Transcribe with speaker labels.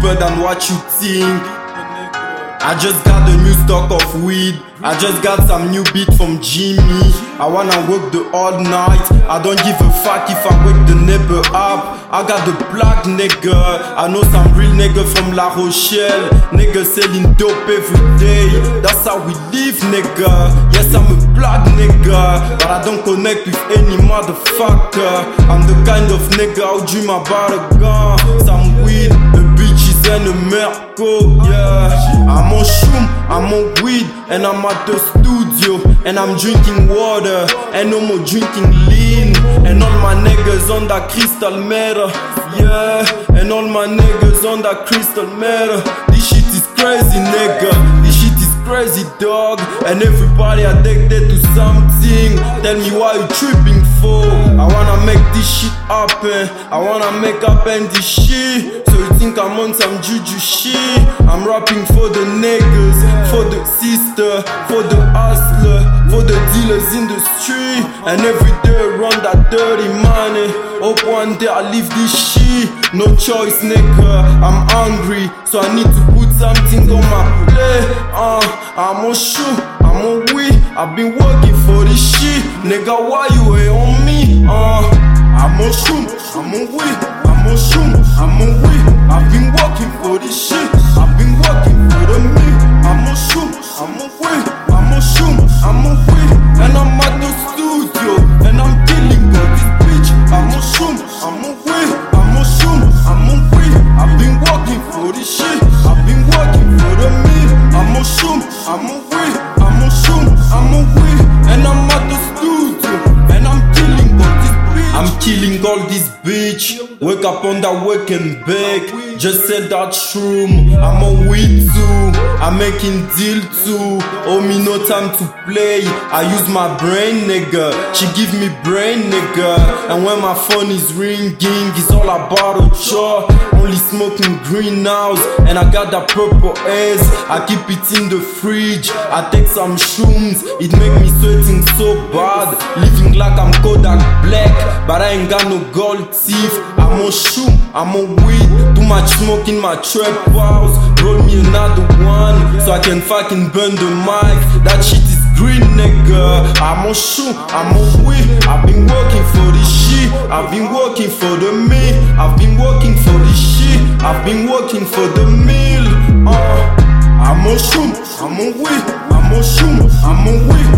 Speaker 1: Deeper than what you think. I just got a new stock of weed. I just got some new beat from Jimmy. I wanna work the all night. I don't give a fuck if I wake the neighbor up. I got the black nigga. I know some real nigga from La Rochelle. Nigga selling dope every day. That's how we live, nigga. Yes, I'm a black nigga. But I don't connect with any motherfucker. I'm the kind of nigga who dream about a gun. Some weed, the Merco, yeah. I'm on shroom, I'm on weed, and I'm at the studio, and I'm drinking water, and no more drinking lean. And all my niggas on that crystal metal, yeah. And all my niggas on that crystal metal. This shit is crazy, nigga. This shit is crazy, dog. And everybody addicted to something. Tell me why you tripping for? I wanna make this shit happen. I wanna make happen this shit. So you think I'm on some juju shit? I'm rapping for the niggas, for the sister, for the hustler, for the dealers in the street. And every day run that dirty money. Hope one day I leave this shit. No choice, nigga. I'm hungry, so I need to put something on my plate. Uh, I'm on shoe, I'm on weed. I've been working for this shit. Nigga, why you hate on me? Uh, I'm on shoe, I'm on weed. I'm on shoe, I'm on weed. I've been working for this shit. I've been working for the me. I'm on shoe, I'm on weed. I'm on shoe, I'm on weed. And I'm at the studio, and I'm killing all this bitch. I'm on shoe, I'm on weed. I'm on shoe, I'm on weed. I've been working for this shit. I've been working for the me. I'm on shoe, I'm on bitch. Wake up on that waking bake. Just said that shroom. I'm a weed. I'm making deal too. Oh, me no time to play. I use my brain, nigga. She give me brain, nigga. And when my phone is ringing, it's all about a chore. Only smoking greenhouse, and I got that purple haze. I keep it in the fridge. I take some shrooms, it make me sweating so bad. Living like I'm Kodak Black, but I ain't got no gold teeth. I'm on shoe, I'm on weed. Too much smoke in my trap house. Roll me another one, so I can fucking burn the mic. That shit is green, nigga. I'm on shoe, I'm on weed. I've been working for this shit. I've been working for the me. I've been working for this shit. I've been working for the meal. Uh, I'm on shoe, I'm on weed. I'm on shoe, I'm on weed.